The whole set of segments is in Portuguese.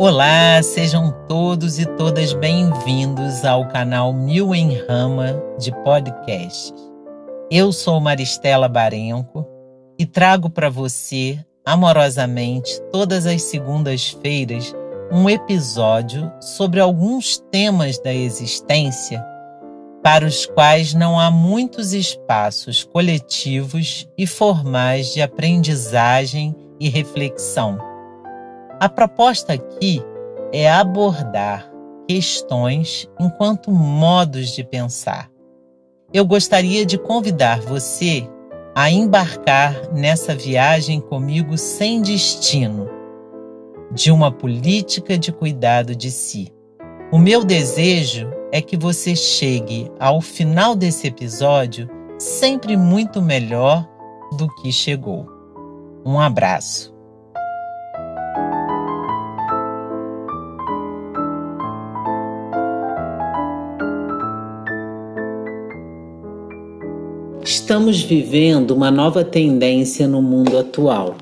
Olá, sejam todos e todas bem-vindos ao canal Mil em Rama de podcast. Eu sou Maristela Barenco e trago para você, amorosamente, todas as segundas-feiras, um episódio sobre alguns temas da existência para os quais não há muitos espaços coletivos e formais de aprendizagem e reflexão. A proposta aqui é abordar questões enquanto modos de pensar. Eu gostaria de convidar você a embarcar nessa viagem comigo sem destino, de uma política de cuidado de si. O meu desejo é que você chegue ao final desse episódio sempre muito melhor do que chegou. Um abraço. Estamos vivendo uma nova tendência no mundo atual.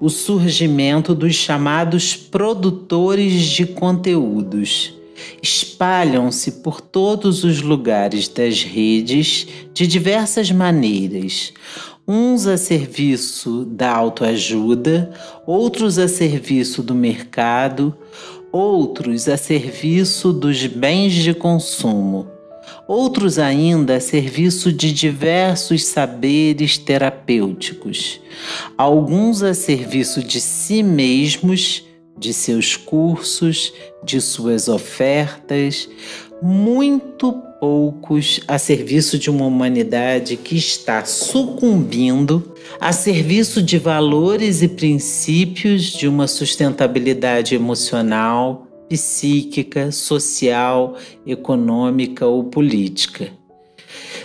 O surgimento dos chamados produtores de conteúdos espalham-se por todos os lugares das redes de diversas maneiras, uns a serviço da autoajuda, outros a serviço do mercado, outros a serviço dos bens de consumo, outros ainda a serviço de diversos saberes terapêuticos, alguns a serviço de si mesmos de seus cursos, de suas ofertas, muito poucos a serviço de uma humanidade que está sucumbindo a serviço de valores e princípios de uma sustentabilidade emocional, psíquica, social, econômica ou política.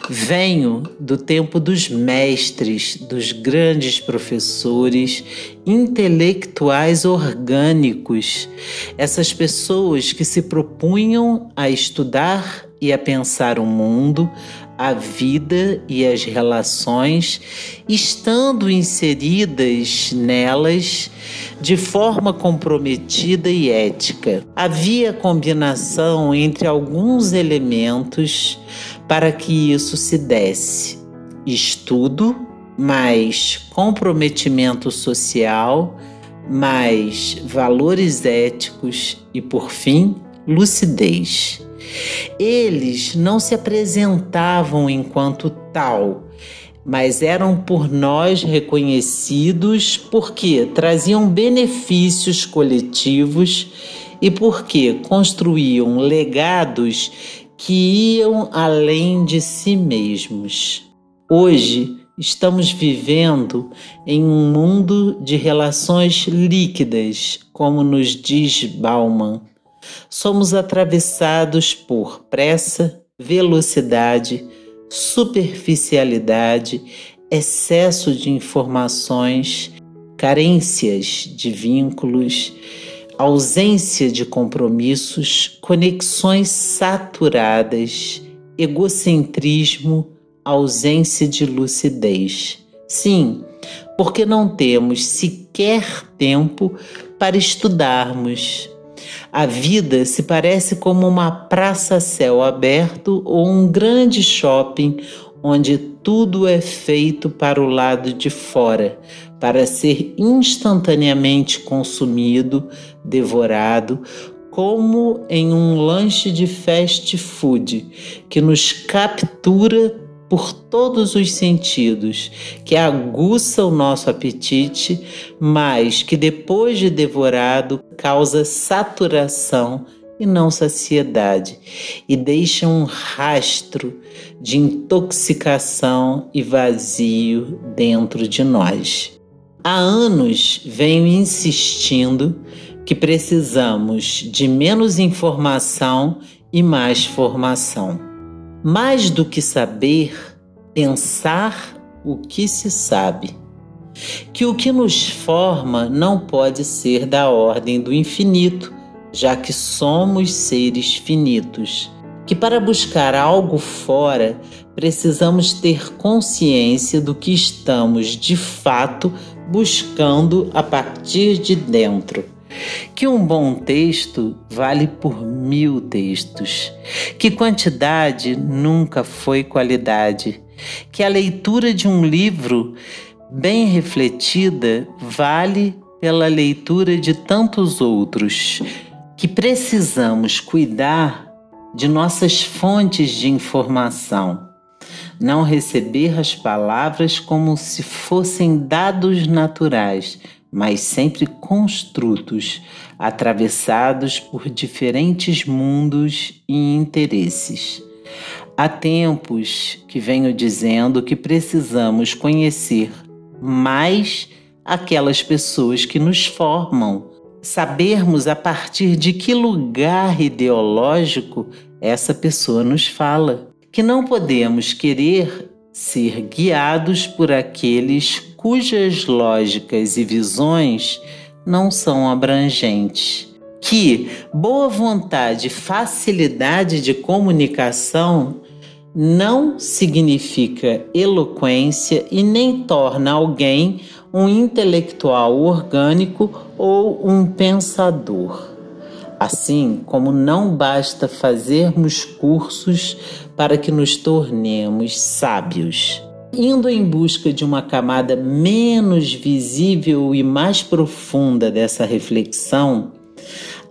Venho do tempo dos mestres, dos grandes professores, intelectuais orgânicos, essas pessoas que se propunham a estudar e a pensar o mundo, a vida e as relações, estando inseridas nelas de forma comprometida e ética. Havia combinação entre alguns elementos para que isso se desse. Estudo, mais comprometimento social, mais valores éticos e, por fim, lucidez. Eles não se apresentavam enquanto tal, mas eram por nós reconhecidos porque traziam benefícios coletivos e porque construíam legados que iam além de si mesmos. Hoje estamos vivendo em um mundo de relações líquidas, como nos diz Bauman. Somos atravessados por pressa, velocidade, superficialidade, excesso de informações, carências de vínculos ausência de compromissos, conexões saturadas, egocentrismo, ausência de lucidez. Sim, porque não temos sequer tempo para estudarmos. A vida se parece como uma praça a céu aberto ou um grande shopping onde tudo é feito para o lado de fora, para ser instantaneamente consumido, devorado, como em um lanche de fast food que nos captura por todos os sentidos, que aguça o nosso apetite, mas que depois de devorado causa saturação e não saciedade, e deixa um rastro de intoxicação e vazio dentro de nós. Há anos venho insistindo que precisamos de menos informação e mais formação. Mais do que saber, pensar o que se sabe. Que o que nos forma não pode ser da ordem do infinito, já que somos seres finitos. Que para buscar algo fora, precisamos ter consciência do que estamos de fato buscando a partir de dentro. Que um bom texto vale por mil textos, que quantidade nunca foi qualidade, que a leitura de um livro bem refletida vale pela leitura de tantos outros, que precisamos cuidar de nossas fontes de informação. Não receber as palavras como se fossem dados naturais, mas sempre construtos, atravessados por diferentes mundos e interesses. Há tempos que venho dizendo que precisamos conhecer mais aquelas pessoas que nos formam, sabermos a partir de que lugar ideológico essa pessoa nos fala, que não podemos querer ser guiados por aqueles cujas lógicas e visões não são abrangentes. Que boa vontade e facilidade de comunicação não significa eloquência e nem torna alguém um intelectual orgânico ou um pensador. Assim como não basta fazermos cursos para que nos tornemos sábios indo em busca de uma camada menos visível e mais profunda dessa reflexão,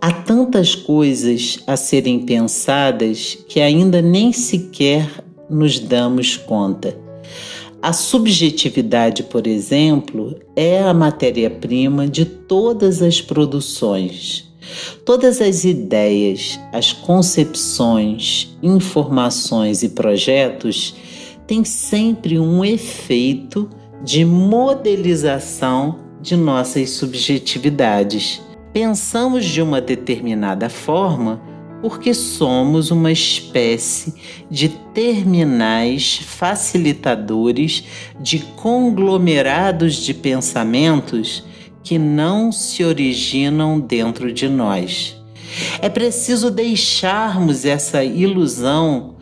há tantas coisas a serem pensadas que ainda nem sequer nos damos conta. A subjetividade, por exemplo, é a matéria-prima de todas as produções. Todas as ideias, as concepções, informações e projetos tem sempre um efeito de modelização de nossas subjetividades. Pensamos de uma determinada forma porque somos uma espécie de terminais facilitadores de conglomerados de pensamentos que não se originam dentro de nós. É preciso deixarmos essa ilusão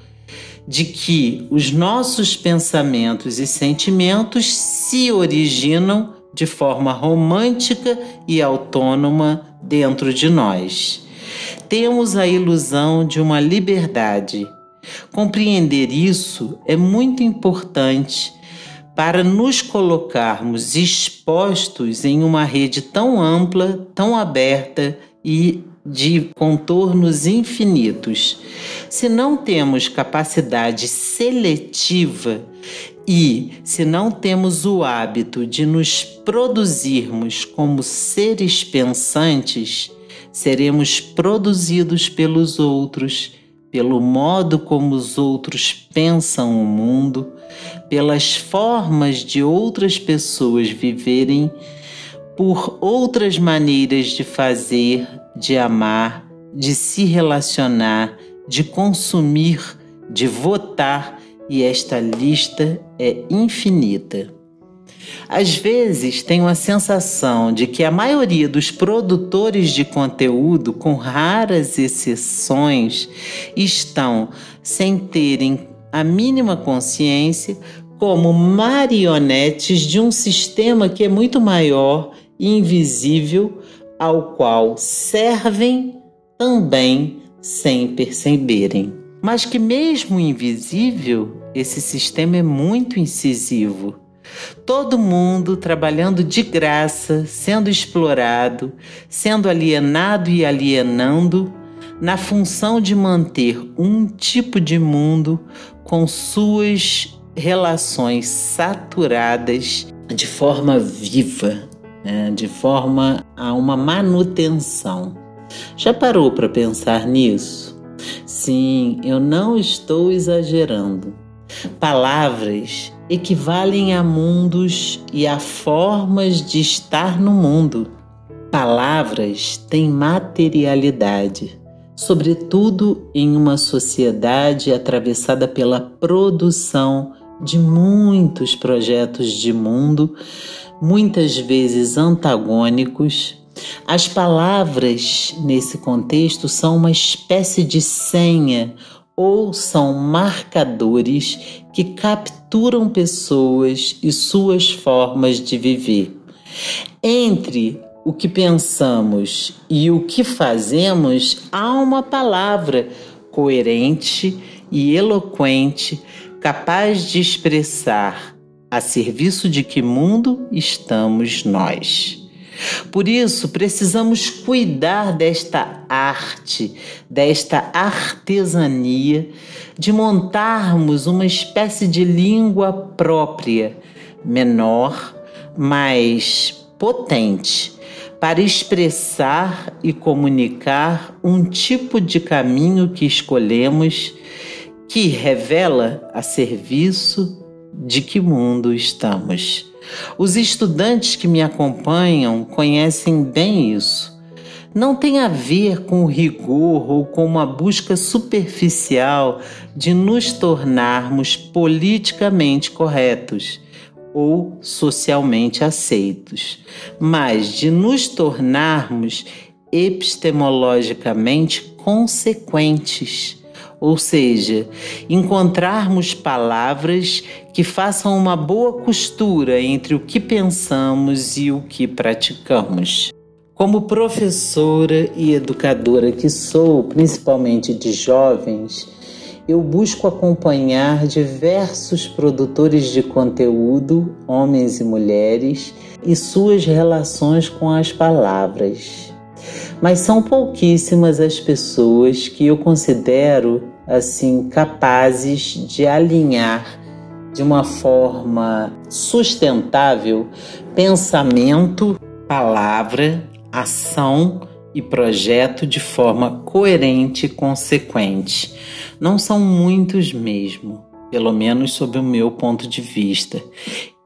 de que os nossos pensamentos e sentimentos se originam de forma romântica e autônoma dentro de nós. Temos a ilusão de uma liberdade. Compreender isso é muito importante para nos colocarmos expostos em uma rede tão ampla, tão aberta e de contornos infinitos. Se não temos capacidade seletiva e se não temos o hábito de nos produzirmos como seres pensantes, seremos produzidos pelos outros, pelo modo como os outros pensam o mundo, pelas formas de outras pessoas viverem, por outras maneiras de fazer, de amar, de se relacionar, de consumir, de votar, e esta lista é infinita. Às vezes tenho a sensação de que a maioria dos produtores de conteúdo, com raras exceções, estão, sem terem a mínima consciência, como marionetes de um sistema que é muito maior e invisível ao qual servem também sem perceberem. Mas que, mesmo invisível, esse sistema é muito incisivo. Todo mundo trabalhando de graça, sendo explorado, sendo alienado e alienando, na função de manter um tipo de mundo com suas relações saturadas de forma viva, né, de forma a uma manutenção. Já parou para pensar nisso? Sim, eu não estou exagerando. Palavras equivalem a mundos e a formas de estar no mundo. Palavras têm materialidade, sobretudo em uma sociedade atravessada pela produção de muitos projetos de mundo muitas vezes antagônicos, as palavras nesse contexto são uma espécie de senha ou são marcadores que capturam pessoas e suas formas de viver. Entre o que pensamos e o que fazemos, há uma palavra coerente e eloquente, capaz de expressar a serviço de que mundo estamos nós. Por isso, precisamos cuidar desta arte, desta artesania, de montarmos uma espécie de língua própria, menor, mas potente, para expressar e comunicar um tipo de caminho que escolhemos que revela a serviço de que mundo estamos. Os estudantes que me acompanham conhecem bem isso. Não tem a ver com rigor ou com uma busca superficial de nos tornarmos politicamente corretos ou socialmente aceitos, mas de nos tornarmos epistemologicamente consequentes ou seja, encontrarmos palavras que façam uma boa costura entre o que pensamos e o que praticamos. Como professora e educadora que sou, principalmente de jovens, eu busco acompanhar diversos produtores de conteúdo, homens e mulheres, e suas relações com as palavras mas são pouquíssimas as pessoas que eu considero assim capazes de alinhar de uma forma sustentável pensamento, palavra, ação e projeto de forma coerente e consequente. Não são muitos mesmo, pelo menos sob o meu ponto de vista.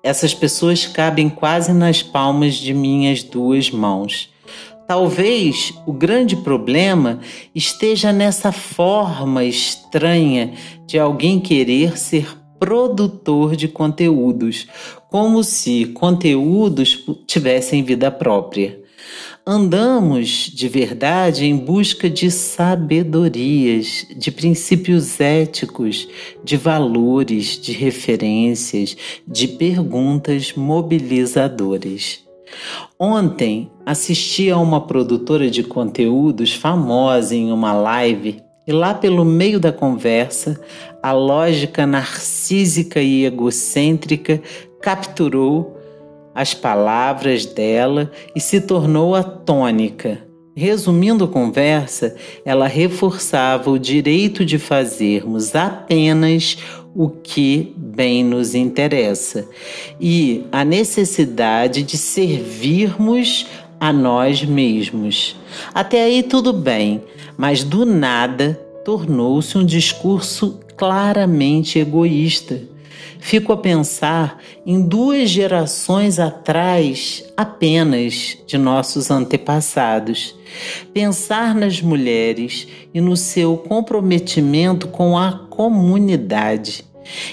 Essas pessoas cabem quase nas palmas de minhas duas mãos. Talvez o grande problema esteja nessa forma estranha de alguém querer ser produtor de conteúdos, como se conteúdos tivessem vida própria. Andamos de verdade em busca de sabedorias, de princípios éticos, de valores, de referências, de perguntas mobilizadoras. Ontem assisti a uma produtora de conteúdos famosa em uma live e lá pelo meio da conversa, a lógica narcísica e egocêntrica capturou as palavras dela e se tornou a tônica. Resumindo a conversa, ela reforçava o direito de fazermos apenas o que bem nos interessa e a necessidade de servirmos a nós mesmos. Até aí tudo bem, mas do nada tornou-se um discurso claramente egoísta. Fico a pensar em duas gerações atrás apenas de nossos antepassados. Pensar nas mulheres e no seu comprometimento com a comunidade,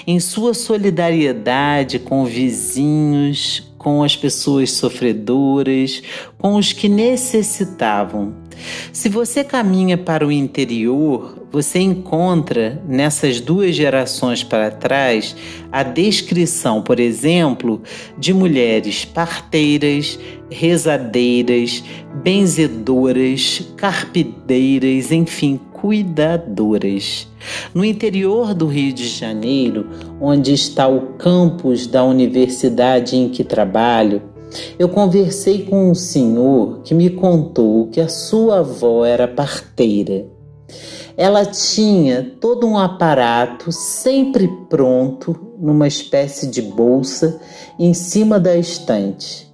em sua solidariedade com vizinhos, com as pessoas sofredoras, com os que necessitavam. Se você caminha para o interior, você encontra nessas duas gerações para trás a descrição, por exemplo, de mulheres parteiras, rezadeiras, benzedoras, carpideiras, enfim, cuidadoras. No interior do Rio de Janeiro, onde está o campus da universidade em que trabalho, eu conversei com um senhor que me contou que a sua avó era parteira. Ela tinha todo um aparato sempre pronto numa espécie de bolsa em cima da estante.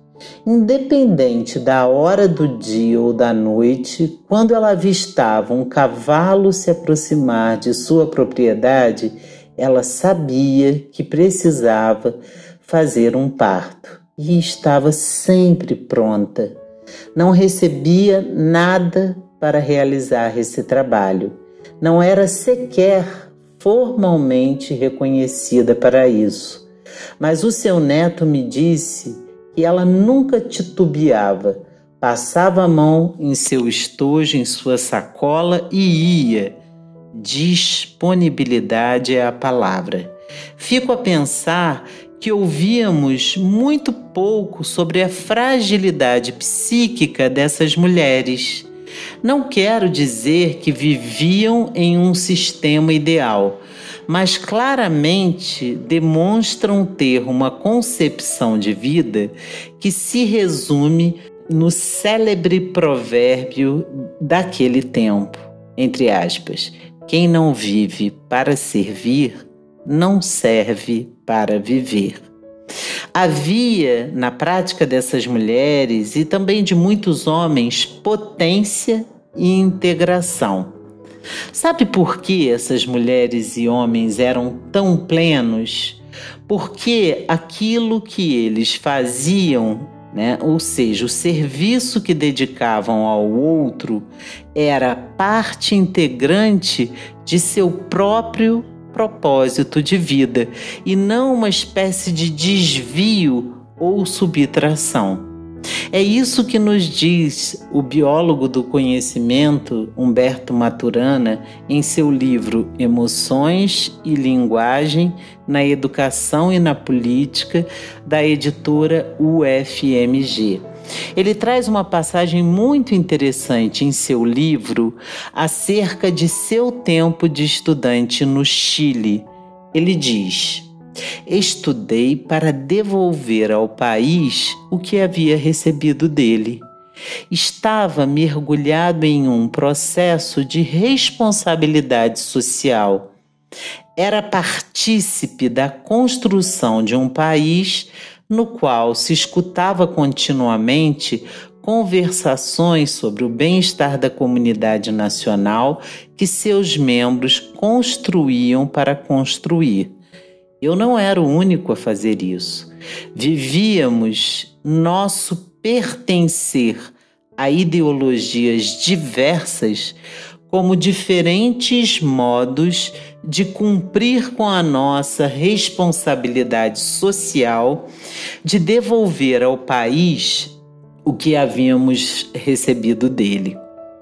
Independente da hora do dia ou da noite, quando ela avistava um cavalo se aproximar de sua propriedade, ela sabia que precisava fazer um parto e estava sempre pronta. Não recebia nada para realizar esse trabalho. Não era sequer formalmente reconhecida para isso. Mas o seu neto me disse que ela nunca titubeava, passava a mão em seu estojo, em sua sacola e ia. Disponibilidade é a palavra. Fico a pensar que ouvíamos muito pouco sobre a fragilidade psíquica dessas mulheres. Não quero dizer que viviam em um sistema ideal, mas claramente demonstram ter uma concepção de vida que se resume no célebre provérbio daquele tempo, entre aspas, quem não vive para servir, não serve para viver. Havia na prática dessas mulheres e também de muitos homens potência e integração. Sabe por que essas mulheres e homens eram tão plenos? Porque aquilo que eles faziam né? Ou seja, o serviço que dedicavam ao outro era parte integrante de seu próprio propósito de vida e não uma espécie de desvio ou subtração. É isso que nos diz o biólogo do conhecimento Humberto Maturana em seu livro Emoções e Linguagem na Educação e na Política, da editora UFMG. Ele traz uma passagem muito interessante em seu livro acerca de seu tempo de estudante no Chile. Ele diz: Estudei para devolver ao país o que havia recebido dele. Estava mergulhado em um processo de responsabilidade social. Era partícipe da construção de um país no qual se escutava continuamente conversações sobre o bem-estar da comunidade nacional que seus membros construíam para construir. Eu não era o único a fazer isso. Vivíamos nosso pertencer a ideologias diversas como diferentes modos de cumprir com a nossa responsabilidade social de devolver ao país o que havíamos recebido dele.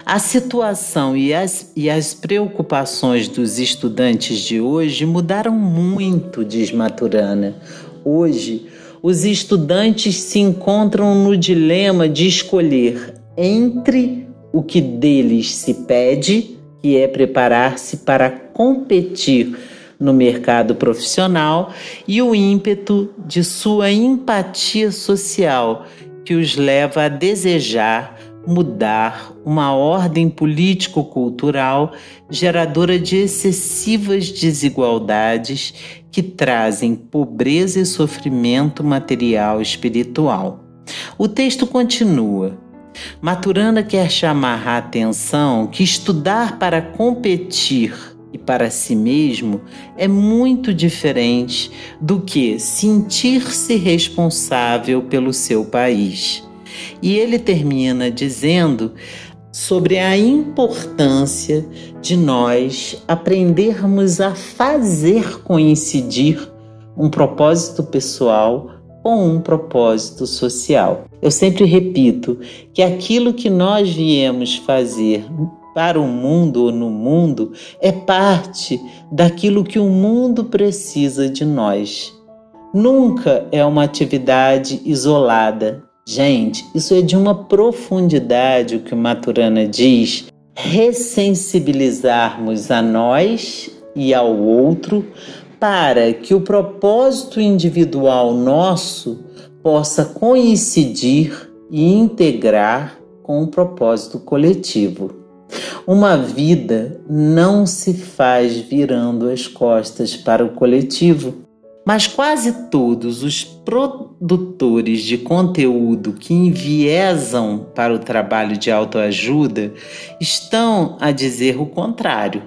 A situação e as, e as preocupações dos estudantes de hoje mudaram muito, diz Maturana. Hoje, os estudantes se encontram no dilema de escolher entre o que deles se pede, que é preparar-se para competir no mercado profissional, e o ímpeto de sua empatia social, que os leva a desejar mudar uma ordem político-cultural geradora de excessivas desigualdades que trazem pobreza e sofrimento material e espiritual. O texto continua. Maturana quer chamar a atenção que estudar para competir e para si mesmo é muito diferente do que sentir-se responsável pelo seu país. E ele termina dizendo sobre a importância de nós aprendermos a fazer coincidir um propósito pessoal com um propósito social. Eu sempre repito que aquilo que nós viemos fazer para o mundo ou no mundo é parte daquilo que o mundo precisa de nós. Nunca é uma atividade isolada, Gente, isso é de uma profundidade o que o Maturana diz, ressensibilizarmos a nós e ao outro para que o propósito individual nosso possa coincidir e integrar com o propósito coletivo. Uma vida não se faz virando as costas para o coletivo. Mas quase todos os produtores de conteúdo que enviesam para o trabalho de autoajuda estão a dizer o contrário: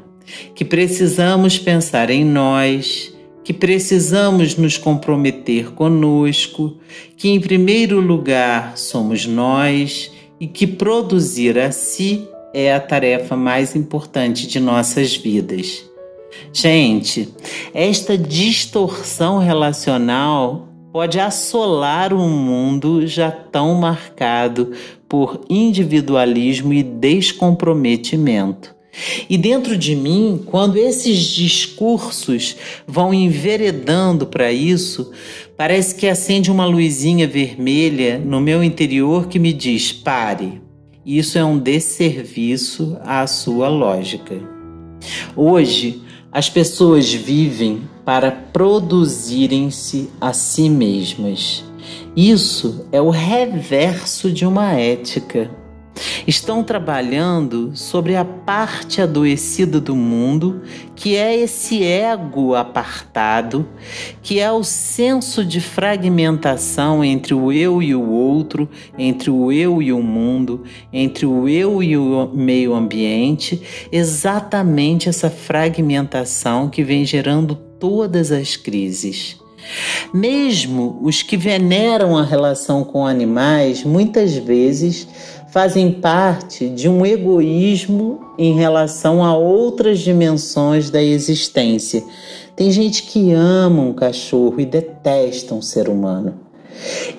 que precisamos pensar em nós, que precisamos nos comprometer conosco, que em primeiro lugar somos nós e que produzir a si é a tarefa mais importante de nossas vidas. Gente, esta distorção relacional pode assolar um mundo já tão marcado por individualismo e descomprometimento. E dentro de mim, quando esses discursos vão enveredando para isso, parece que acende uma luzinha vermelha no meu interior que me diz: pare. Isso é um desserviço à sua lógica. Hoje, as pessoas vivem para produzirem-se a si mesmas. Isso é o reverso de uma ética estão trabalhando sobre a parte adoecida do mundo, que é esse ego apartado, que é o senso de fragmentação entre o eu e o outro, entre o eu e o mundo, entre o eu e o meio ambiente, exatamente essa fragmentação que vem gerando todas as crises. Mesmo os que veneram a relação com animais, muitas vezes fazem parte de um egoísmo em relação a outras dimensões da existência. Tem gente que ama um cachorro e detesta um ser humano.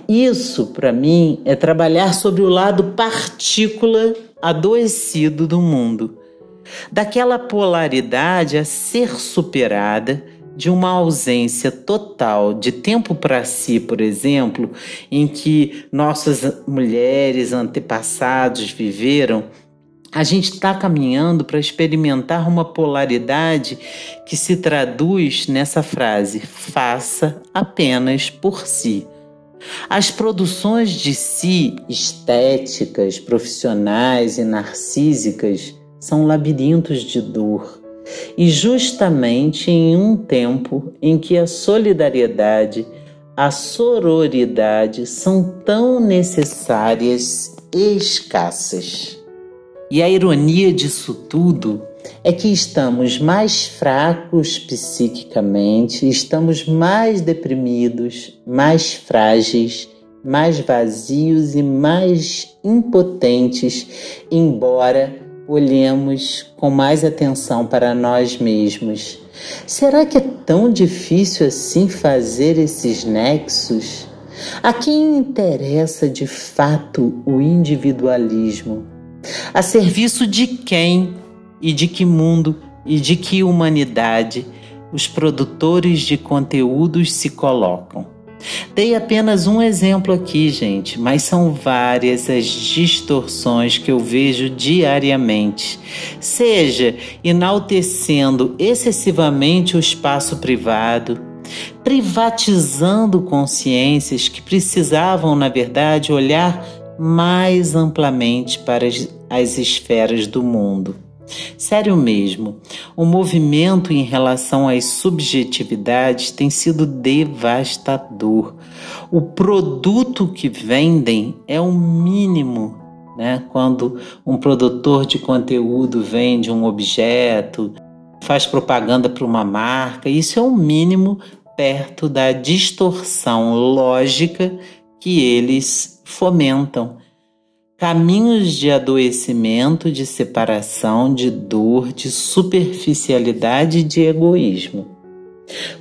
Isso, para mim, é trabalhar sobre o lado partícula adoecido do mundo, daquela polaridade a ser superada de uma ausência total de tempo para si, por exemplo, em que nossas mulheres antepassados viveram, a gente está caminhando para experimentar uma polaridade que se traduz nessa frase: faça apenas por si. As produções de si, estéticas, profissionais e narcísicas, são labirintos de dor e justamente em um tempo em que a solidariedade, a sororidade são tão necessárias e escassas. E a ironia disso tudo é que estamos mais fracos psiquicamente, estamos mais deprimidos, mais frágeis, mais vazios e mais impotentes, embora olhemos com mais atenção para nós mesmos. Será que é tão difícil assim fazer esses nexos? A quem interessa de fato o individualismo? A serviço de quem e de que mundo e de que humanidade os produtores de conteúdos se colocam? Dei apenas um exemplo aqui, gente, mas são várias as distorções que eu vejo diariamente. Seja enaltecendo excessivamente o espaço privado, privatizando consciências que precisavam, na verdade, olhar mais amplamente para as, as esferas do mundo Sério mesmo, o movimento em relação às subjetividades tem sido devastador. O produto que vendem é o mínimo, né? Quando um produtor de conteúdo vende um objeto, faz propaganda para uma marca, isso é o mínimo perto da distorção lógica que eles fomentam caminhos de adoecimento, de separação, de dor, de superficialidade e de egoísmo.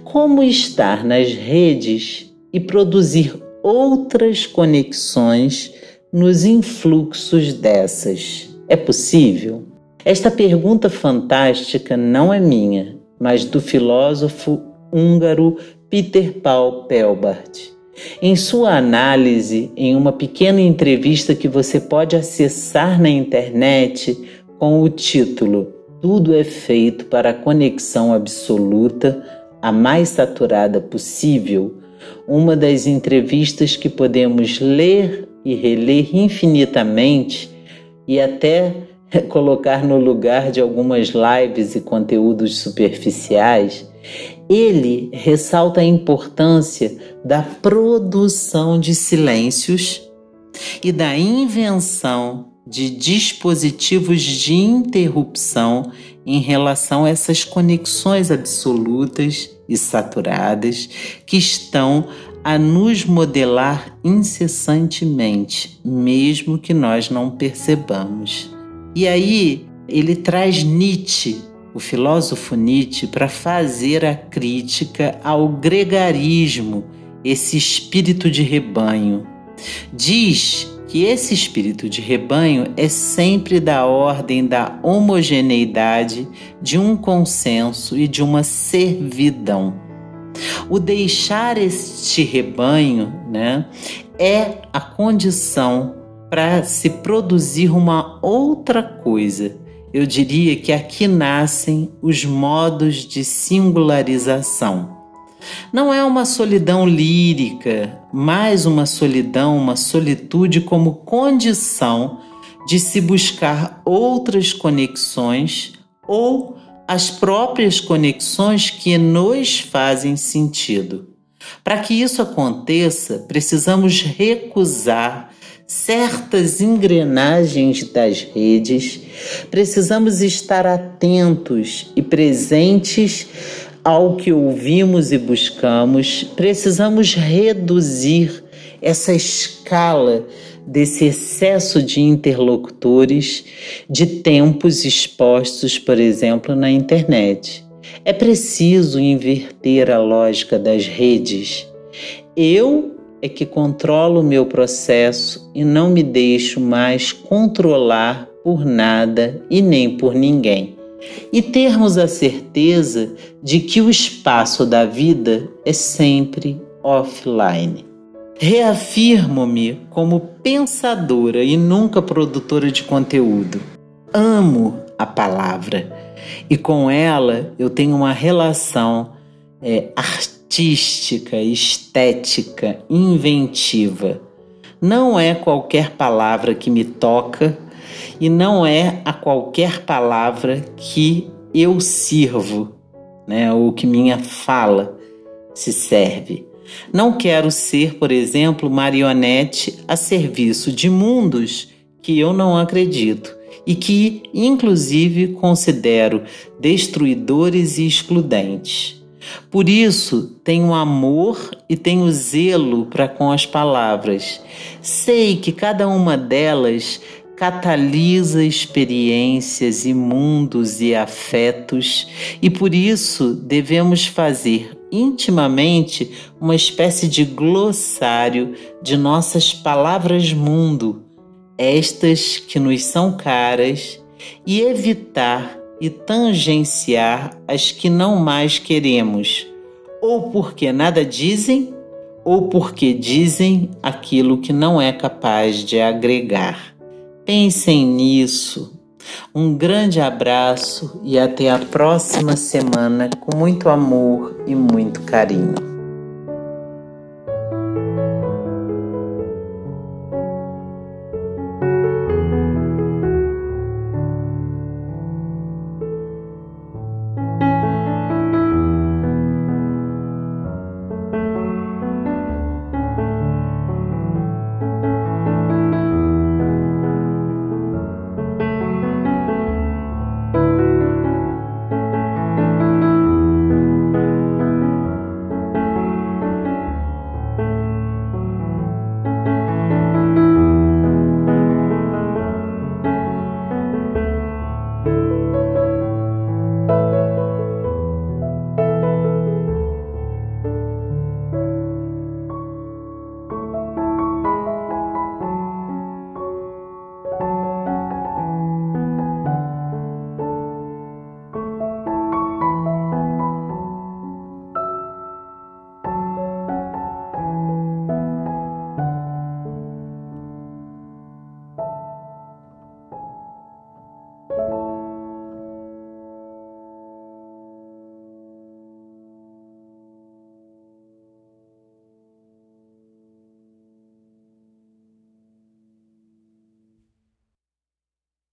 Como estar nas redes e produzir outras conexões nos influxos dessas? É possível? Esta pergunta fantástica não é minha, mas do filósofo húngaro Peter Paul Pelbart. Em sua análise, em uma pequena entrevista que você pode acessar na internet com o título Tudo é feito para a conexão absoluta, a mais saturada possível, uma das entrevistas que podemos ler e reler infinitamente e até colocar no lugar de algumas lives e conteúdos superficiais, ele ressalta a importância da produção de silêncios e da invenção de dispositivos de interrupção em relação a essas conexões absolutas e saturadas que estão a nos modelar incessantemente, mesmo que nós não percebamos. E aí ele traz Nietzsche o filósofo Nietzsche para fazer a crítica ao gregarismo, esse espírito de rebanho. Diz que esse espírito de rebanho é sempre da ordem da homogeneidade, de um consenso e de uma servidão. O deixar este rebanho né, é a condição para se produzir uma outra coisa. Eu diria que aqui nascem os modos de singularização. Não é uma solidão lírica, mas uma solidão, uma solitude como condição de se buscar outras conexões ou as próprias conexões que nos fazem sentido. Para que isso aconteça, precisamos recusar certas engrenagens das redes, precisamos estar atentos e presentes ao que ouvimos e buscamos, precisamos reduzir essa escala desse excesso de interlocutores, de tempos expostos, por exemplo, na internet. É preciso inverter a lógica das redes. Eu é que controlo o meu processo e não me deixo mais controlar por nada e nem por ninguém e termos a certeza de que o espaço da vida é sempre offline. Reafirmo-me como pensadora e nunca produtora de conteúdo. Amo a palavra e com ela eu tenho uma relação é, artística, estética, inventiva. Não é qualquer palavra que me toca e não é a qualquer palavra que eu sirvo, né, ou que minha fala se serve. Não quero ser, por exemplo, marionete a serviço de mundos que eu não acredito e que, inclusive, considero destruidores e excludentes. Por isso, tenho amor e tenho zelo para com as palavras. Sei que cada uma delas catalisa experiências e mundos e afetos, e por isso devemos fazer intimamente uma espécie de glossário de nossas palavras-mundo, estas que nos são caras, e evitar e tangenciar as que não mais queremos, ou porque nada dizem, ou porque dizem aquilo que não é capaz de agregar. Pensem nisso. Um grande abraço e até a próxima semana com muito amor e muito carinho.